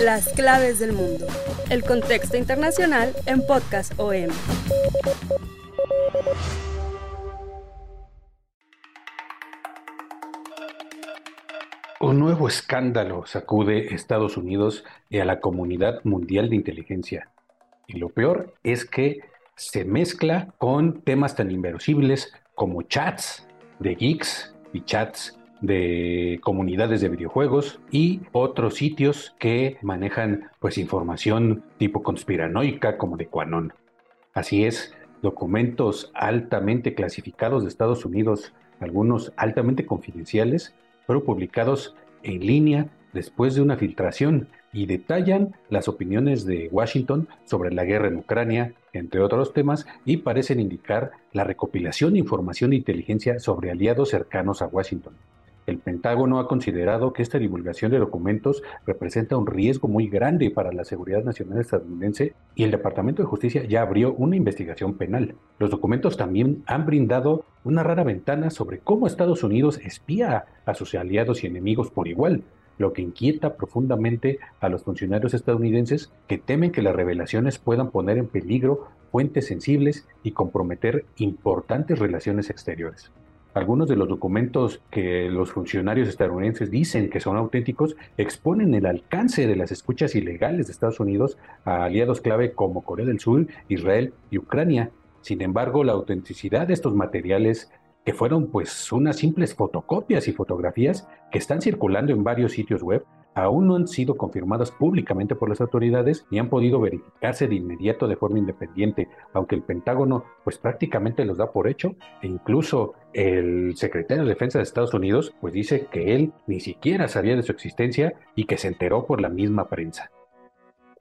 Las claves del mundo. El contexto internacional en Podcast OM. Un nuevo escándalo sacude Estados Unidos y a la comunidad mundial de inteligencia. Y lo peor es que se mezcla con temas tan inverosímiles como chats de geeks y chats de comunidades de videojuegos y otros sitios que manejan pues información tipo conspiranoica como de Quanon. Así es, documentos altamente clasificados de Estados Unidos, algunos altamente confidenciales, fueron publicados en línea después de una filtración y detallan las opiniones de Washington sobre la guerra en Ucrania, entre otros temas, y parecen indicar la recopilación de información de inteligencia sobre aliados cercanos a Washington. El Pentágono ha considerado que esta divulgación de documentos representa un riesgo muy grande para la seguridad nacional estadounidense y el Departamento de Justicia ya abrió una investigación penal. Los documentos también han brindado una rara ventana sobre cómo Estados Unidos espía a sus aliados y enemigos por igual, lo que inquieta profundamente a los funcionarios estadounidenses que temen que las revelaciones puedan poner en peligro fuentes sensibles y comprometer importantes relaciones exteriores. Algunos de los documentos que los funcionarios estadounidenses dicen que son auténticos exponen el alcance de las escuchas ilegales de Estados Unidos a aliados clave como Corea del Sur, Israel y Ucrania. Sin embargo, la autenticidad de estos materiales que fueron pues unas simples fotocopias y fotografías que están circulando en varios sitios web, aún no han sido confirmadas públicamente por las autoridades ni han podido verificarse de inmediato de forma independiente, aunque el Pentágono pues prácticamente los da por hecho e incluso el secretario de Defensa de Estados Unidos pues dice que él ni siquiera sabía de su existencia y que se enteró por la misma prensa.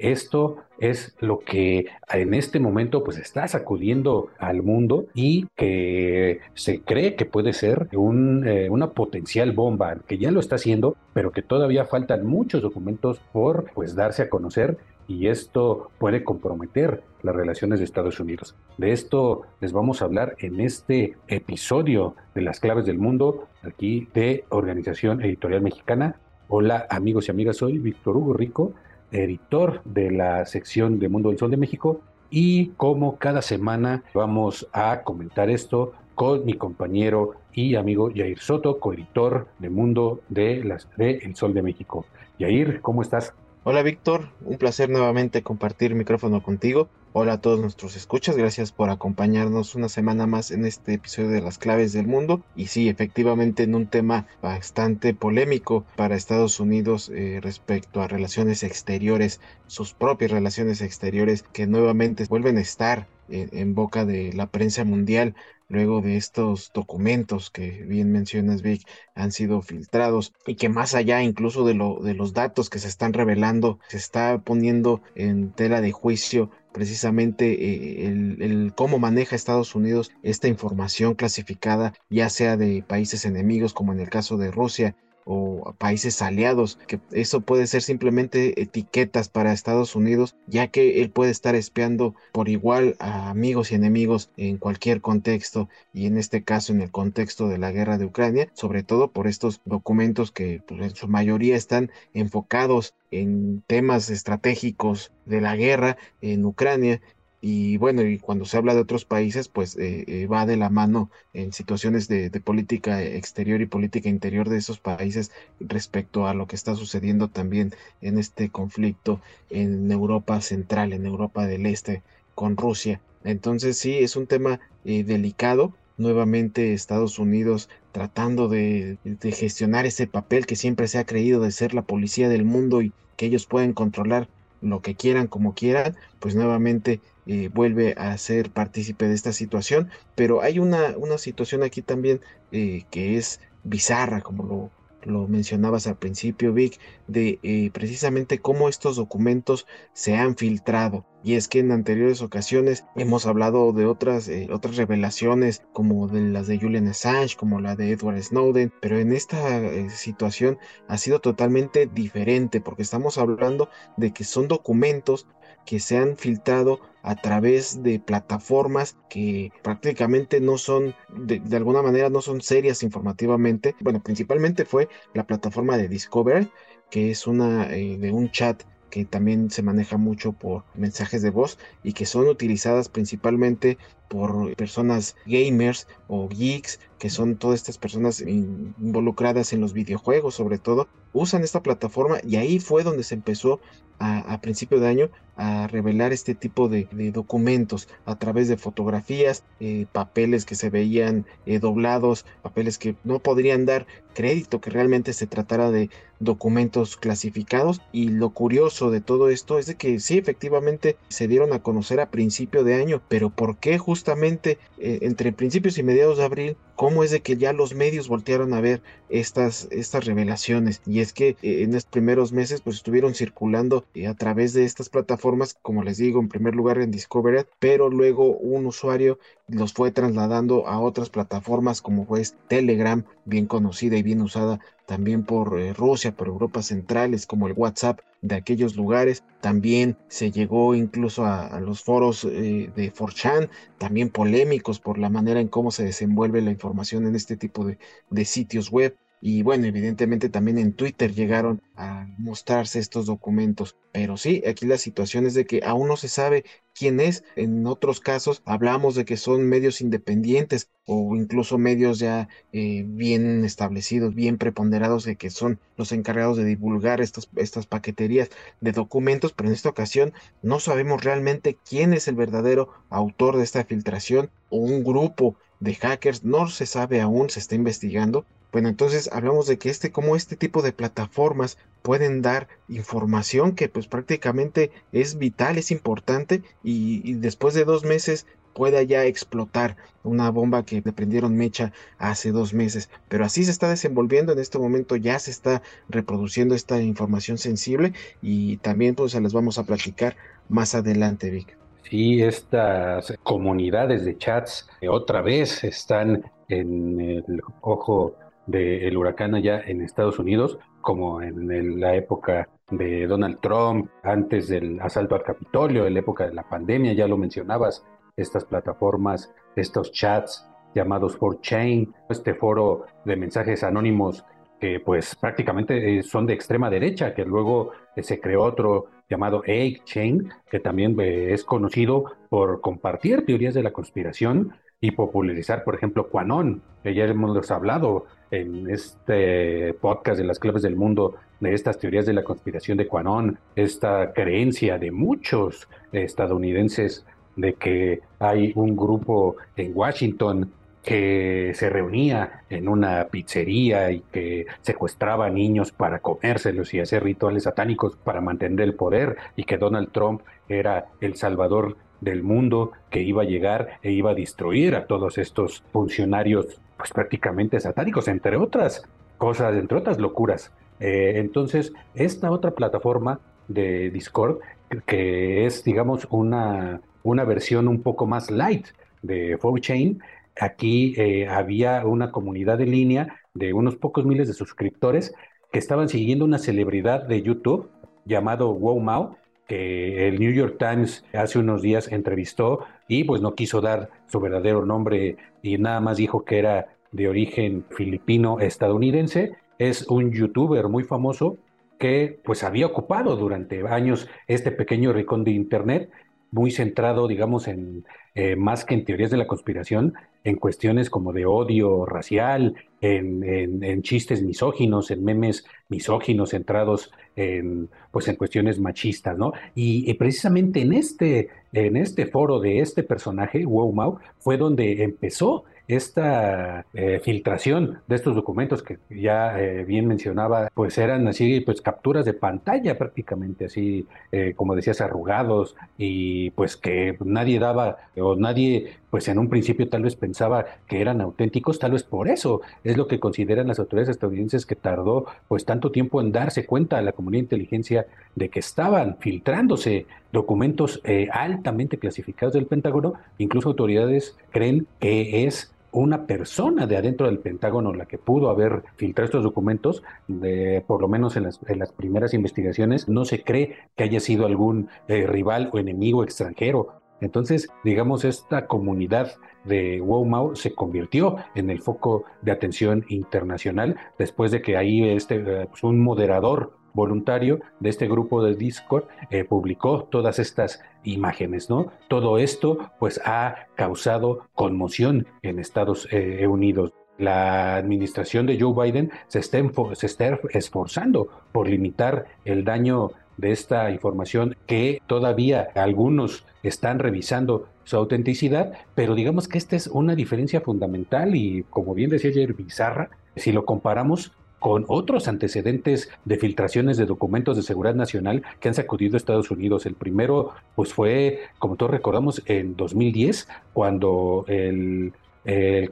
Esto es lo que en este momento pues está sacudiendo al mundo y que se cree que puede ser eh, una potencial bomba, que ya lo está haciendo, pero que todavía faltan muchos documentos por pues darse a conocer y esto puede comprometer las relaciones de Estados Unidos. De esto les vamos a hablar en este episodio de las claves del mundo aquí de Organización Editorial Mexicana. Hola amigos y amigas, soy Víctor Hugo Rico editor de la sección de Mundo del Sol de México y como cada semana vamos a comentar esto con mi compañero y amigo Yair Soto, coeditor de Mundo de, las, de El Sol de México. Yair, ¿cómo estás? Hola Víctor, un placer nuevamente compartir micrófono contigo. Hola a todos nuestros escuchas, gracias por acompañarnos una semana más en este episodio de las claves del mundo. Y sí, efectivamente en un tema bastante polémico para Estados Unidos eh, respecto a relaciones exteriores, sus propias relaciones exteriores que nuevamente vuelven a estar en boca de la prensa mundial luego de estos documentos que bien mencionas Vic han sido filtrados y que más allá incluso de, lo, de los datos que se están revelando se está poniendo en tela de juicio precisamente eh, el, el, cómo maneja Estados Unidos esta información clasificada ya sea de países enemigos como en el caso de Rusia o países aliados, que eso puede ser simplemente etiquetas para Estados Unidos, ya que él puede estar espiando por igual a amigos y enemigos en cualquier contexto y en este caso en el contexto de la guerra de Ucrania, sobre todo por estos documentos que pues, en su mayoría están enfocados en temas estratégicos de la guerra en Ucrania y bueno, y cuando se habla de otros países, pues eh, eh, va de la mano en situaciones de, política exterior y política interior de esos países respecto a lo que está sucediendo también en este conflicto en Europa Central, en Europa del Este, con Rusia. Entonces sí, es un tema eh, delicado. Nuevamente Estados Unidos tratando de, de gestionar ese papel que siempre se ha creído de ser la policía del mundo y que ellos pueden controlar lo que quieran como quieran, pues nuevamente eh, vuelve a ser partícipe de esta situación. Pero hay una, una situación aquí también eh, que es bizarra, como lo lo mencionabas al principio, Vic, de eh, precisamente cómo estos documentos se han filtrado. Y es que en anteriores ocasiones hemos hablado de otras, eh, otras revelaciones como de las de Julian Assange, como la de Edward Snowden, pero en esta eh, situación ha sido totalmente diferente porque estamos hablando de que son documentos que se han filtrado a través de plataformas que prácticamente no son, de, alguna manera no son serias informativamente. Bueno, principalmente fue la plataforma de Discover, que es una eh, de un chat que también se maneja mucho por mensajes de voz y que son utilizadas principalmente por personas gamers o geeks, que son todas estas personas involucradas en los videojuegos sobre todo, usan esta plataforma y ahí fue donde se empezó a, principio de año a revelar este tipo de, documentos a través de fotografías, eh, papeles que se veían eh, doblados, papeles que no podrían dar crédito que realmente se tratara de documentos clasificados. Y lo curioso de todo esto es de que sí efectivamente se dieron a conocer a principio de año pero por qué justamente eh, entre principios y mediados de abril cómo es de que ya los medios voltearon a ver estas estas revelaciones. Y es que en estos primeros meses pues estuvieron circulando a través de estas plataformas, como les digo, en primer lugar en Discovery, pero luego un usuario los fue trasladando a otras plataformas como fue Telegram, bien conocida y bien usada también por eh, Rusia, por Europa centrales, como el WhatsApp de aquellos lugares. También se llegó incluso a, los foros eh, de 4chan, también polémicos por la manera en cómo se desenvuelve la información en este tipo de sitios web. Y bueno, evidentemente también en Twitter llegaron a mostrarse estos documentos. Pero sí, aquí la situación es de que aún no se sabe quién es. En otros casos hablamos de que son medios independientes o incluso medios ya eh, bien establecidos, bien preponderados de que son los encargados de divulgar estas, estas paqueterías de documentos. Pero en esta ocasión no sabemos realmente quién es el verdadero autor de esta filtración o un grupo de hackers. No se sabe aún, se está investigando bueno, entonces hablamos de que este, como este tipo de plataformas pueden dar información que pues prácticamente es vital, es importante y, después de dos meses pueda ya explotar una bomba que le prendieron mecha hace dos meses. Pero así se está desenvolviendo en este momento, ya se está reproduciendo esta información sensible y también pues se las vamos a platicar más adelante, Vic. Sí, estas comunidades de chats otra vez están en el ojo del huracán allá en Estados Unidos, como en la época de Donald Trump, antes del asalto al Capitolio, en la época de la pandemia, ya lo mencionabas, estas plataformas, estos chats llamados 4chain, este foro de mensajes anónimos que pues prácticamente eh, son de extrema derecha, que luego eh, se creó otro llamado 8chain, que también eh, es conocido por compartir teorías de la conspiración y popularizar, por ejemplo, Quanon, que ya hemos hablado en este podcast de las claves del mundo de estas teorías de la conspiración de Quanon, esta creencia de muchos estadounidenses de que hay un grupo en Washington que se reunía en una pizzería y que secuestraba niños para comérselos y hacer rituales satánicos para mantener el poder y que Donald Trump era el salvador del mundo que iba a llegar e iba a destruir a todos estos funcionarios pues prácticamente satánicos, entre otras cosas, entre otras locuras. Eh, entonces, esta otra plataforma de Discord, que es, digamos, una, una versión un poco más light de 4chain, aquí eh, había una comunidad en línea de unos pocos miles de suscriptores que estaban siguiendo una celebridad de YouTube llamado Wow Mao, que el New York Times hace unos días entrevistó y pues no quiso dar su verdadero nombre y nada más dijo que era de origen filipino estadounidense. Es un youtuber muy famoso que pues había ocupado durante años este pequeño rincón de internet muy centrado, digamos, en eh, más que en teorías de la conspiración, en cuestiones como de odio racial, en, chistes misóginos, en memes misóginos centrados en, pues, en cuestiones machistas, ¿no? Y, precisamente en este, en este foro de este personaje, Wow Mau, fue donde empezó esta eh, filtración de estos documentos que ya eh, bien mencionaba, pues eran así, pues capturas de pantalla prácticamente, así eh, como decías, arrugados y pues que nadie daba o nadie pues en un principio tal vez pensaba que eran auténticos, tal vez por eso es lo que consideran las autoridades estadounidenses que tardó pues tanto tiempo en darse cuenta a la comunidad de inteligencia de que estaban filtrándose documentos altamente clasificados del Pentágono, incluso autoridades creen que es una persona de adentro del Pentágono la que pudo haber filtrado estos documentos, de, por lo menos en las, en las primeras investigaciones, no se cree que haya sido algún eh, rival o enemigo extranjero. Entonces, digamos, esta comunidad de Wow se convirtió en el foco de atención internacional después de que ahí este, eh, pues, un moderador voluntario de este grupo de Discord eh, publicó todas estas imágenes, ¿no? Todo esto pues ha causado conmoción en Estados eh, Unidos. La administración de Joe Biden se está, se está esforzando por limitar el daño de esta información que todavía algunos están revisando su autenticidad, pero digamos que esta es una diferencia fundamental y como bien decía ayer bizarra, si lo comparamos con otros antecedentes de filtraciones de documentos de seguridad nacional que han sacudido a Estados Unidos. El primero, pues fue, como todos recordamos, en 2010, cuando el,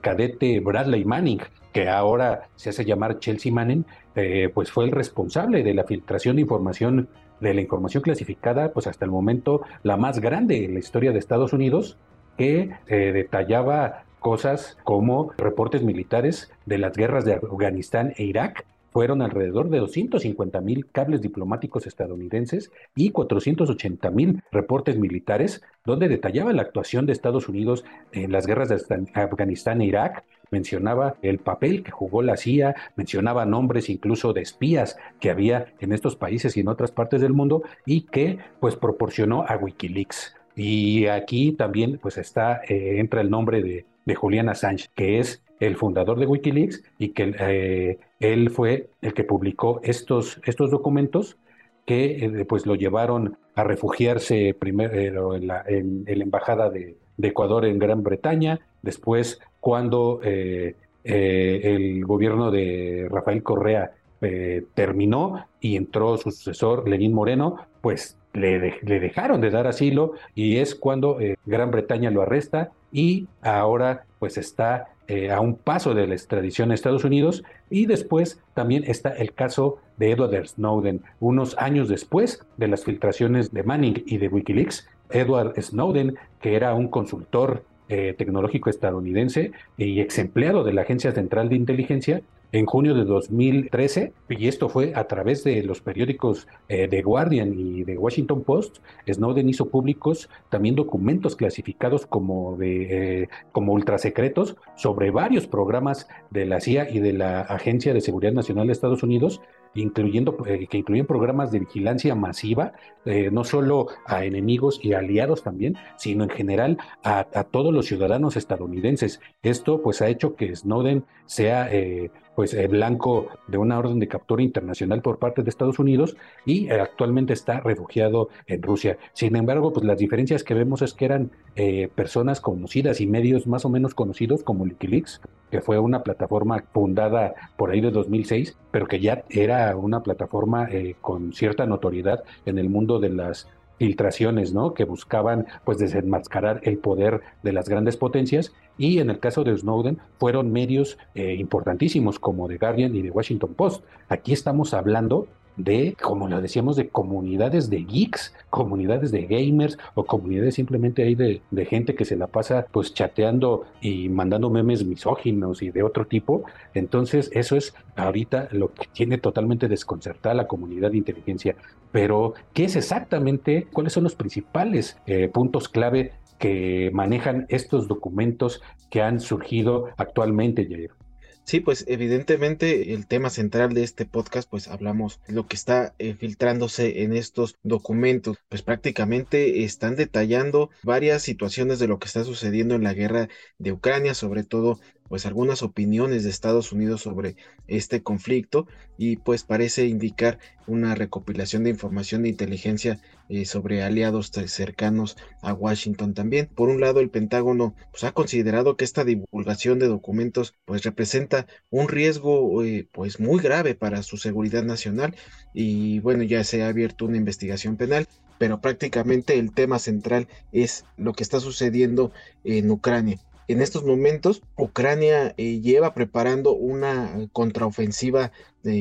cadete Bradley Manning, que ahora se hace llamar Chelsea Manning, eh, pues fue el responsable de la filtración de información de la información clasificada, pues hasta el momento la más grande en la historia de Estados Unidos, que eh, detallaba cosas como reportes militares de las guerras de Afganistán e Irak. Fueron alrededor de 250 mil cables diplomáticos estadounidenses y 480 mil reportes militares donde detallaba la actuación de Estados Unidos en las guerras de Afganistán e Irak, mencionaba el papel que jugó la CIA, mencionaba nombres incluso de espías que había en estos países y en otras partes del mundo y que pues proporcionó a Wikileaks. Y aquí también pues está, eh, entra el nombre de de Julian Assange, que es el fundador de Wikileaks y que eh, él fue el que publicó estos, estos documentos que eh, pues lo llevaron a refugiarse primero en, la, en, la embajada de, Ecuador en Gran Bretaña, después cuando eh, el gobierno de Rafael Correa terminó y entró su sucesor Lenín Moreno, pues le, le, dejaron de dar asilo y es cuando Gran Bretaña lo arresta y ahora pues está eh, a un paso de la extradición a Estados Unidos y después también está el caso de Edward Snowden. Unos años después de las filtraciones de Manning y de Wikileaks, Edward Snowden, que era un consultor eh, tecnológico estadounidense y ex empleado de la Agencia Central de Inteligencia, en junio de 2013, y esto fue a través de los periódicos eh, The Guardian y The Washington Post, Snowden hizo públicos también documentos clasificados como, de, eh, como ultrasecretos sobre varios programas de la CIA y de la Agencia de Seguridad Nacional de Estados Unidos, incluyendo, eh, que incluyen programas de vigilancia masiva, eh, no solo a enemigos y aliados también, sino en general a, a, todos los ciudadanos estadounidenses. Esto pues ha hecho que Snowden sea eh, pues eh, blanco de una orden de captura internacional por parte de Estados Unidos y eh, actualmente está refugiado en Rusia. Sin embargo, pues las diferencias que vemos es que eran eh, personas conocidas y medios más o menos conocidos como Wikileaks, que fue una plataforma fundada por ahí de 2006, pero que ya era una plataforma con cierta notoriedad en el mundo de las filtraciones, ¿no? Que buscaban pues desenmascarar el poder de las grandes potencias y en el caso de Snowden fueron medios eh, importantísimos como The Guardian y The Washington Post. Aquí estamos hablando de, como lo decíamos, de comunidades de geeks, comunidades de gamers o comunidades simplemente ahí de, de, gente que se la pasa pues chateando y mandando memes misóginos y de otro tipo. Entonces eso es ahorita lo que tiene totalmente desconcertada la comunidad de inteligencia. Pero, ¿qué es exactamente? ¿Cuáles son los principales eh, puntos clave que manejan estos documentos que han surgido actualmente, Jair? Sí, pues evidentemente el tema central de este podcast, pues hablamos lo que está eh, filtrándose en estos documentos, pues prácticamente están detallando varias situaciones de lo que está sucediendo en la guerra de Ucrania, sobre todo pues algunas opiniones de Estados Unidos sobre este conflicto y pues parece indicar una recopilación de información de inteligencia eh, sobre aliados cercanos a Washington también. Por un lado, el Pentágono pues, ha considerado que esta divulgación de documentos pues representa un riesgo eh, pues muy grave para su seguridad nacional y bueno, ya se ha abierto una investigación penal pero prácticamente el tema central es lo que está sucediendo en Ucrania. En estos momentos, Ucrania eh, lleva preparando una contraofensiva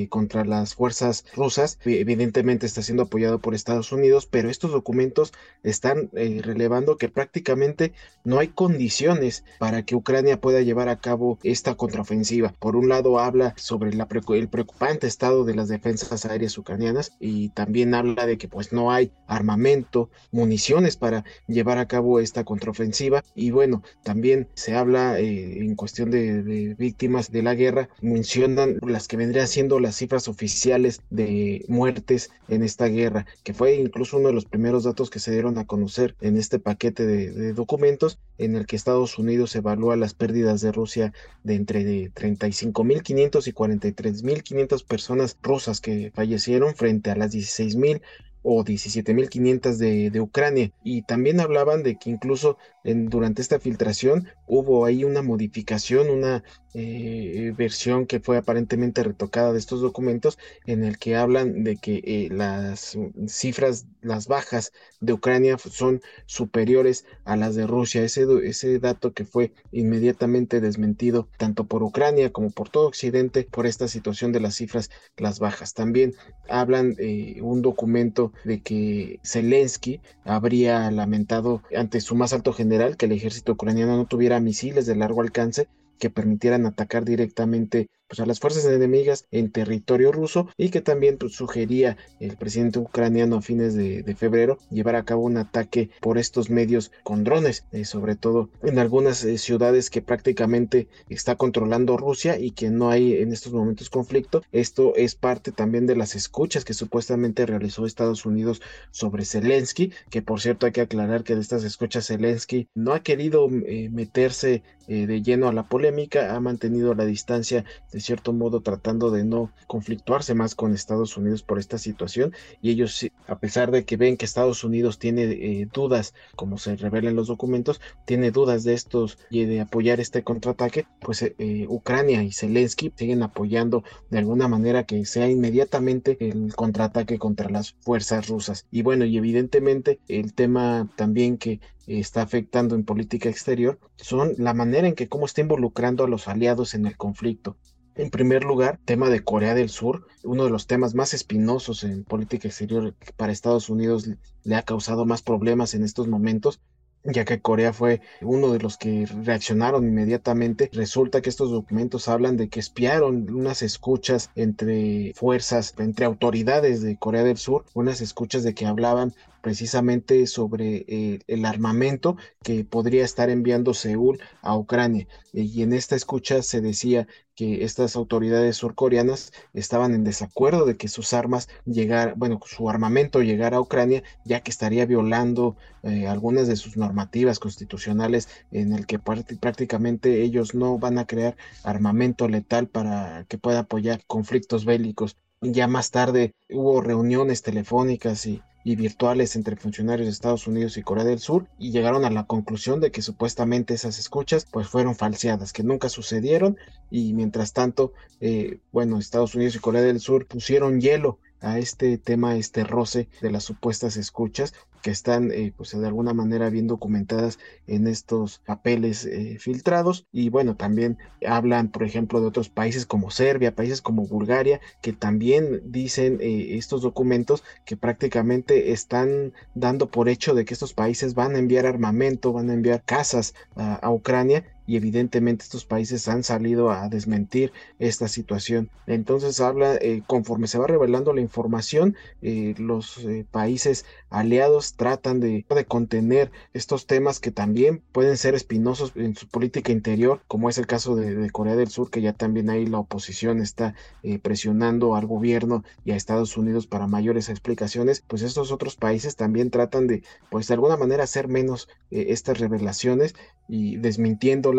contra las fuerzas rusas. Evidentemente está siendo apoyado por Estados Unidos, pero estos documentos están eh, relevando que prácticamente no hay condiciones para que Ucrania pueda llevar a cabo esta contraofensiva. Por un lado habla sobre el preocupante estado de las defensas aéreas ucranianas y también habla de que pues no hay armamento, municiones para llevar a cabo esta contraofensiva y bueno, también se habla eh, en cuestión de, de víctimas de la guerra, mencionan las que vendrían siendo las cifras oficiales de muertes en esta guerra, que fue incluso uno de los primeros datos que se dieron a conocer en este paquete de, documentos en el que Estados Unidos evalúa las pérdidas de Rusia de entre 35.500 y 43.500 personas rusas que fallecieron frente a las 16.000 o 17.500 de, de Ucrania. Y también hablaban de que incluso durante esta filtración hubo ahí una modificación, una eh, versión que fue aparentemente retocada de estos documentos en el que hablan de que eh, las cifras, las bajas de Ucrania son superiores a las de Rusia. Ese, dato que fue inmediatamente desmentido tanto por Ucrania como por todo Occidente por esta situación de las cifras, las bajas. También hablan eh, un documento de que Zelensky habría lamentado ante su más alto general que el ejército ucraniano no tuviera misiles de largo alcance que permitieran atacar directamente pues, a las fuerzas enemigas en territorio ruso y que también pues, sugería el presidente ucraniano a fines de, febrero llevar a cabo un ataque por estos medios con drones, eh, sobre todo en algunas eh, ciudades que prácticamente está controlando Rusia y que no hay en estos momentos conflicto. Esto es parte también de las escuchas que supuestamente realizó Estados Unidos sobre Zelensky, que por cierto hay que aclarar que de estas escuchas Zelensky no ha querido eh, meterse de lleno a la polémica, ha mantenido la distancia cierto modo tratando de no conflictuarse más con Estados Unidos por esta situación y ellos a pesar de que ven que Estados Unidos tiene eh, dudas como se revela en los documentos tiene dudas de estos y de apoyar este contraataque pues eh, eh, Ucrania y Zelensky siguen apoyando de alguna manera que sea inmediatamente el contraataque contra las fuerzas rusas. Y bueno y evidentemente el tema también que está afectando en política exterior son la manera en que cómo está involucrando a los aliados en el conflicto. En primer lugar, tema de Corea del Sur, uno de los temas más espinosos en política exterior para Estados Unidos le ha causado más problemas en estos momentos, ya que Corea fue uno de los que reaccionaron inmediatamente. Resulta que estos documentos hablan de que espiaron unas escuchas entre fuerzas, entre autoridades de Corea del Sur, unas escuchas de que hablaban precisamente sobre eh, el armamento que podría estar enviando Seúl a Ucrania. Y en esta escucha se decía que estas autoridades surcoreanas estaban en desacuerdo de que sus armas llegaran, bueno, su armamento llegara a Ucrania, ya que estaría violando eh, algunas de sus normativas constitucionales en el que prácticamente ellos no van a crear armamento letal para que pueda apoyar conflictos bélicos. Ya más tarde hubo reuniones telefónicas y y virtuales entre funcionarios de Estados Unidos y Corea del Sur y llegaron a la conclusión de que supuestamente esas escuchas pues fueron falseadas, que nunca sucedieron y mientras tanto, eh, bueno, Estados Unidos y Corea del Sur pusieron hielo a este tema, este roce de las supuestas escuchas que están eh, pues de alguna manera bien documentadas en estos papeles eh, filtrados. Y bueno también hablan por ejemplo de otros países como Serbia países como Bulgaria que también dicen eh, estos documentos que prácticamente están dando por hecho de que estos países van a enviar armamento van a enviar casas a Ucrania y evidentemente estos países han salido a desmentir esta situación. Entonces habla, eh, conforme se va revelando la información, eh, los eh, países aliados tratan de, de, contener estos temas que también pueden ser espinosos en su política interior, como es el caso de, Corea del Sur, que ya también ahí la oposición está presionando al gobierno y a Estados Unidos para mayores explicaciones, pues estos otros países también tratan de, pues de alguna manera hacer menos estas revelaciones y desmintiendo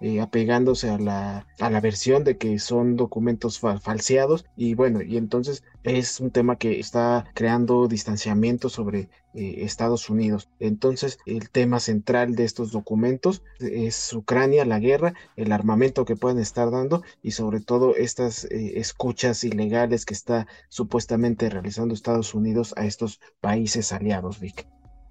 eh, apegándose a la, a la versión de que son documentos falseados y bueno, y entonces es un tema que está creando distanciamiento sobre eh, Estados Unidos. Entonces, el tema central de estos documentos es Ucrania, la guerra, el armamento que pueden estar dando y sobre todo estas eh, escuchas ilegales que está supuestamente realizando Estados Unidos a estos países aliados, Vic.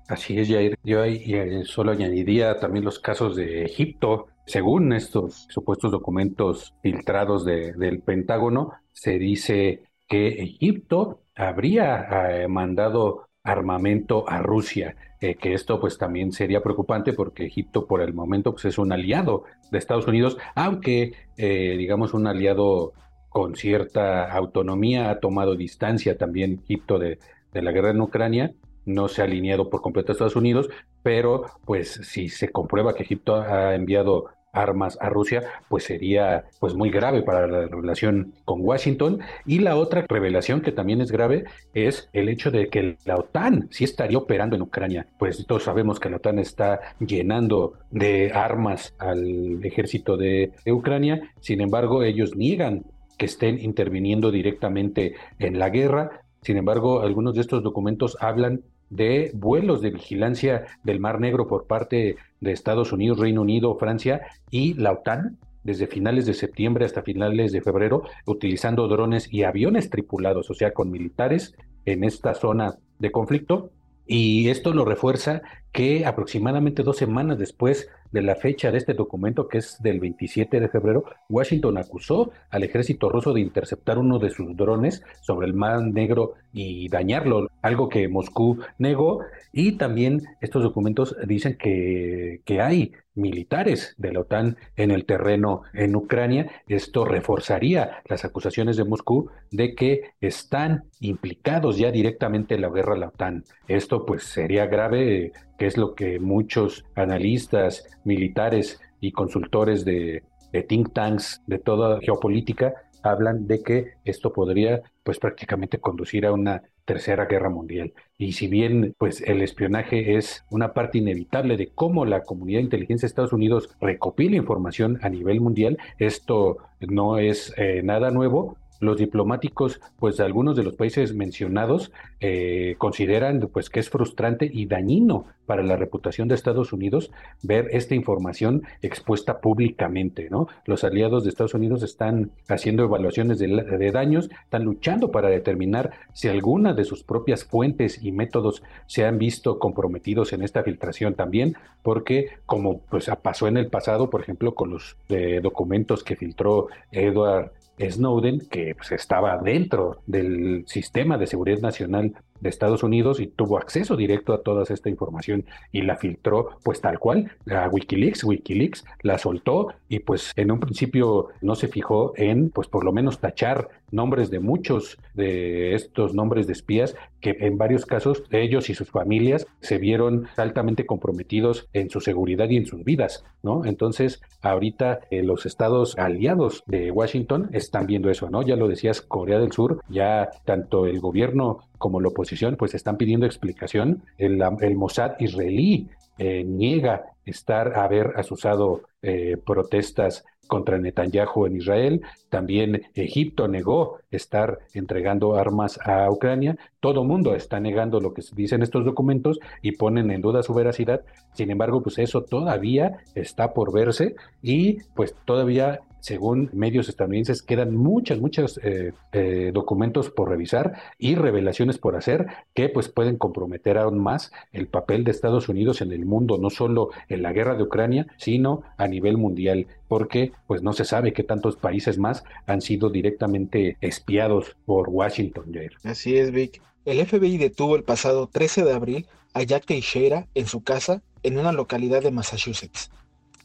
Así es, Jair. Yo ahí solo añadiría también los casos de Egipto. Según estos supuestos documentos filtrados del Pentágono, se dice que Egipto habría eh, mandado armamento a Rusia, eh, que esto pues también sería preocupante porque Egipto por el momento pues es un aliado de Estados Unidos, aunque eh, digamos un aliado con cierta autonomía ha tomado distancia también Egipto de, de la guerra en Ucrania no se ha alineado por completo a Estados Unidos, pero pues si se comprueba que Egipto ha enviado armas a Rusia, pues sería pues muy grave para la relación con Washington. Y la otra revelación que también es grave es el hecho de que la OTAN sí estaría operando en Ucrania. Pues todos sabemos que la OTAN está llenando de armas al ejército de, de Ucrania, sin embargo ellos niegan que estén interviniendo directamente en la guerra. Sin embargo, algunos de estos documentos hablan de vuelos de vigilancia del Mar Negro por parte de Estados Unidos, Reino Unido, Francia y la OTAN desde finales de septiembre hasta finales de febrero, utilizando drones y aviones tripulados, o sea, con militares en esta zona de conflicto. Y esto lo refuerza que aproximadamente dos semanas después de la fecha de este documento, que es del 27 de febrero, Washington acusó al ejército ruso de interceptar uno de sus drones sobre el Mar Negro y dañarlo, algo que Moscú negó. Y también estos documentos dicen que, que hay militares de la OTAN en el terreno en Ucrania. Esto reforzaría las acusaciones de Moscú de que están implicados ya directamente en la guerra de la OTAN. Esto pues sería grave que es lo que muchos analistas militares y consultores de, think tanks de toda geopolítica hablan de que esto podría pues prácticamente conducir a una tercera guerra mundial. Y si bien pues el espionaje es una parte inevitable de cómo la comunidad de inteligencia de Estados Unidos recopila información a nivel mundial, esto no es eh, nada nuevo, los diplomáticos, pues algunos de los países mencionados eh, consideran pues que es frustrante y dañino para la reputación de Estados Unidos ver esta información expuesta públicamente, ¿no? Los aliados de Estados Unidos están haciendo evaluaciones de, de daños, están luchando para determinar si alguna de sus propias fuentes y métodos se han visto comprometidos en esta filtración también, porque como pues pasó en el pasado, por ejemplo, con los eh, documentos que filtró Edward Snowden, que pues, estaba dentro del sistema de seguridad nacional de Estados Unidos y tuvo acceso directo a toda esta información y la filtró pues tal cual a Wikileaks, Wikileaks la soltó y pues en un principio no se fijó en pues por lo menos tachar nombres de muchos de estos nombres de espías que en varios casos ellos y sus familias se vieron altamente comprometidos en su seguridad y en sus vidas, ¿no? Entonces, ahorita eh, los estados aliados de Washington están viendo eso, ¿no? Ya lo decías, Corea del Sur, ya tanto el gobierno como la oposición, pues están pidiendo explicación. El, el Mossad israelí eh, niega estar, haber asusado eh, protestas contra Netanyahu en Israel. También Egipto negó estar entregando armas a Ucrania. Todo mundo está negando lo que dicen estos documentos y ponen en duda su veracidad. Sin embargo, pues eso todavía está por verse y pues todavía según medios estadounidenses, quedan muchas, muchos eh, eh, documentos por revisar y revelaciones por hacer que pues pueden comprometer aún más el papel de Estados Unidos en el mundo, no solo en la guerra de Ucrania, sino a nivel mundial, porque pues no se sabe qué tantos países más han sido directamente espiados por Washington. Así es, Vic. El FBI detuvo el pasado 13 de abril a Jack Teixeira en su casa en una localidad de Massachusetts.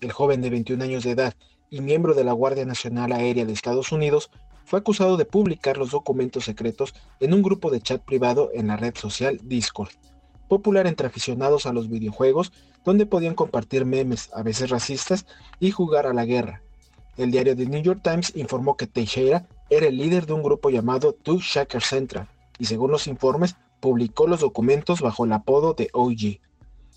El joven de 21 años de edad y miembro de la Guardia Nacional Aérea de Estados Unidos, fue acusado de publicar los documentos secretos en un grupo de chat privado en la red social Discord, popular entre aficionados a los videojuegos, donde podían compartir memes, a veces racistas, y jugar a la guerra. El diario The New York Times informó que Teixeira era el líder de un grupo llamado Two Shaker Central, y según los informes, publicó los documentos bajo el apodo de OG.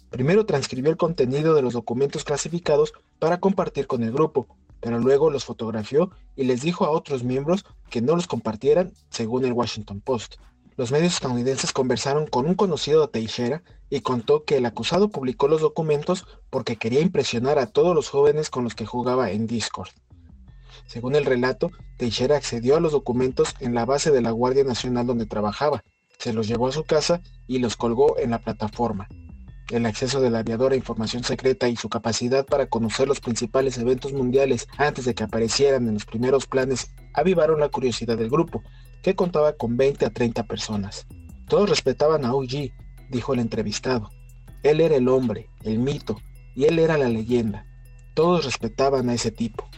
Primero transcribió el contenido de los documentos clasificados para compartir con el grupo, pero luego los fotografió y les dijo a otros miembros que no los compartieran, según el Washington Post. Los medios estadounidenses conversaron con un conocido de Teixeira y contó que el acusado publicó los documentos porque quería impresionar a todos los jóvenes con los que jugaba en Discord. Según el relato, Teixeira accedió a los documentos en la base de la Guardia Nacional donde trabajaba, se los llevó a su casa y los colgó en la plataforma. El acceso del aviador a información secreta y su capacidad para conocer los principales eventos mundiales antes de que aparecieran en los primeros planes avivaron la curiosidad del grupo, que contaba con 20 a 30 personas. Todos respetaban a OG, dijo el entrevistado. Él era el hombre, el mito, y él era la leyenda. Todos respetaban a ese tipo.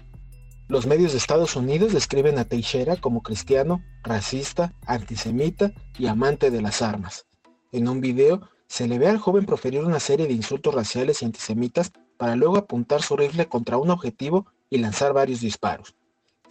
Los medios de Estados Unidos describen a Teixeira como cristiano, racista, antisemita y amante de las armas. En un video se le ve al joven proferir una serie de insultos raciales y antisemitas para luego apuntar su rifle contra un objetivo y lanzar varios disparos.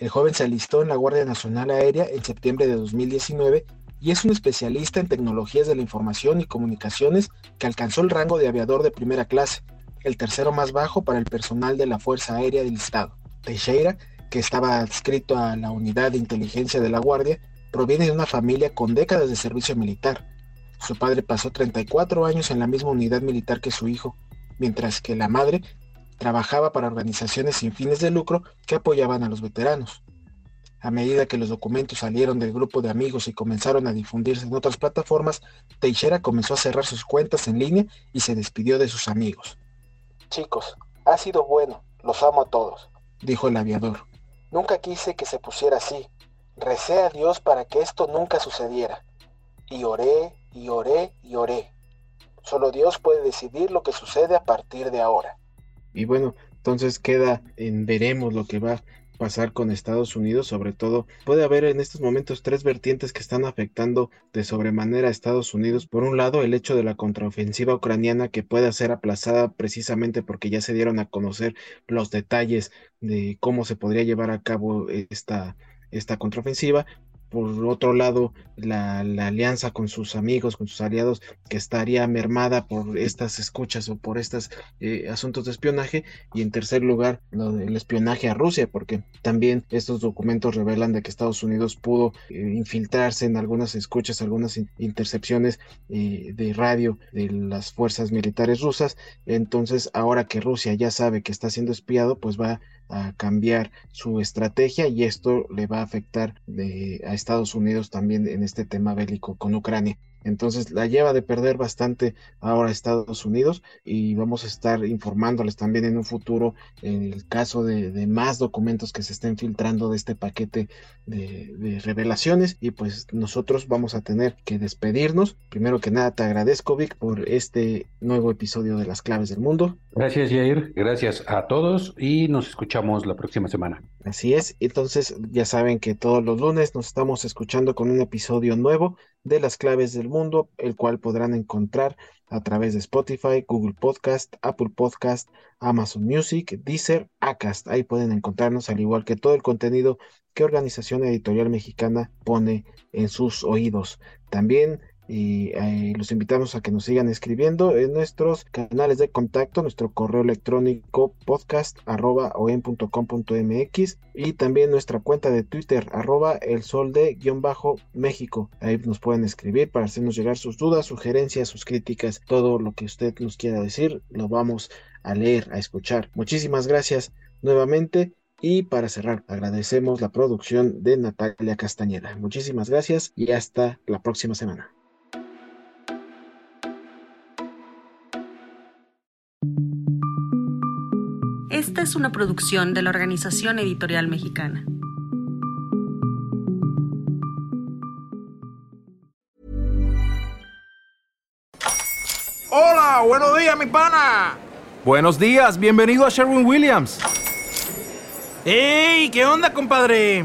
El joven se alistó en la Guardia Nacional Aérea en septiembre de 2019 y es un especialista en tecnologías de la información y comunicaciones que alcanzó el rango de aviador de primera clase, el tercero más bajo para el personal de la Fuerza Aérea del Estado. Teixeira, que estaba adscrito a la unidad de inteligencia de la Guardia, proviene de una familia con décadas de servicio militar. Su padre pasó 34 años en la misma unidad militar que su hijo, mientras que la madre trabajaba para organizaciones sin fines de lucro que apoyaban a los veteranos. A medida que los documentos salieron del grupo de amigos y comenzaron a difundirse en otras plataformas, Teixeira comenzó a cerrar sus cuentas en línea y se despidió de sus amigos. Chicos, ha sido bueno, los amo a todos, dijo el aviador. Nunca quise que se pusiera así. Recé a Dios para que esto nunca sucediera. Y oré y oré y oré. Solo Dios puede decidir lo que sucede a partir de ahora. Y bueno, entonces queda en veremos lo que va a pasar con Estados Unidos, sobre todo puede haber en estos momentos tres vertientes que están afectando de sobremanera a Estados Unidos. Por un lado, el hecho de la contraofensiva ucraniana que pueda ser aplazada precisamente porque ya se dieron a conocer los detalles de cómo se podría llevar a cabo esta esta contraofensiva por otro lado, la, alianza con sus amigos, con sus aliados, que estaría mermada por estas escuchas o por estos eh, asuntos de espionaje. Y en tercer lugar, el espionaje a Rusia, porque también estos documentos revelan de que Estados Unidos pudo eh, infiltrarse en algunas escuchas, algunas intercepciones eh, de radio de las fuerzas militares rusas. Entonces, ahora que Rusia ya sabe que está siendo espiado, pues va a cambiar su estrategia y esto le va a afectar a Estados Unidos también en este tema bélico con Ucrania. Entonces la lleva de perder bastante ahora Estados Unidos y vamos a estar informándoles también en un futuro en el caso de, más documentos que se estén filtrando de este paquete de, revelaciones y pues nosotros vamos a tener que despedirnos. Primero que nada te agradezco Vic por este nuevo episodio de las claves del mundo. Gracias Jair, gracias a todos y nos escuchamos la próxima semana. Así es, entonces ya saben que todos los lunes nos estamos escuchando con un episodio nuevo de las claves del mundo, el cual podrán encontrar a través de Spotify, Google Podcast, Apple Podcast, Amazon Music, Deezer, Acast. Ahí pueden encontrarnos al igual que todo el contenido que Organización Editorial Mexicana pone en sus oídos. También y eh, los invitamos a que nos sigan escribiendo en nuestros canales de contacto, nuestro correo electrónico podcast y también nuestra cuenta de Twitter arroba el sol de guion bajo México. Ahí nos pueden escribir para hacernos llegar sus dudas, sugerencias, sus críticas, todo lo que usted nos quiera decir, lo vamos a leer, a escuchar. Muchísimas gracias nuevamente. Y para cerrar, agradecemos la producción de Natalia Castañeda. Muchísimas gracias y hasta la próxima semana. Es una producción de la Organización Editorial Mexicana. Hola, buenos días, mi pana. Buenos días, bienvenido a Sherwin Williams. ¡Ey! ¿Qué onda, compadre?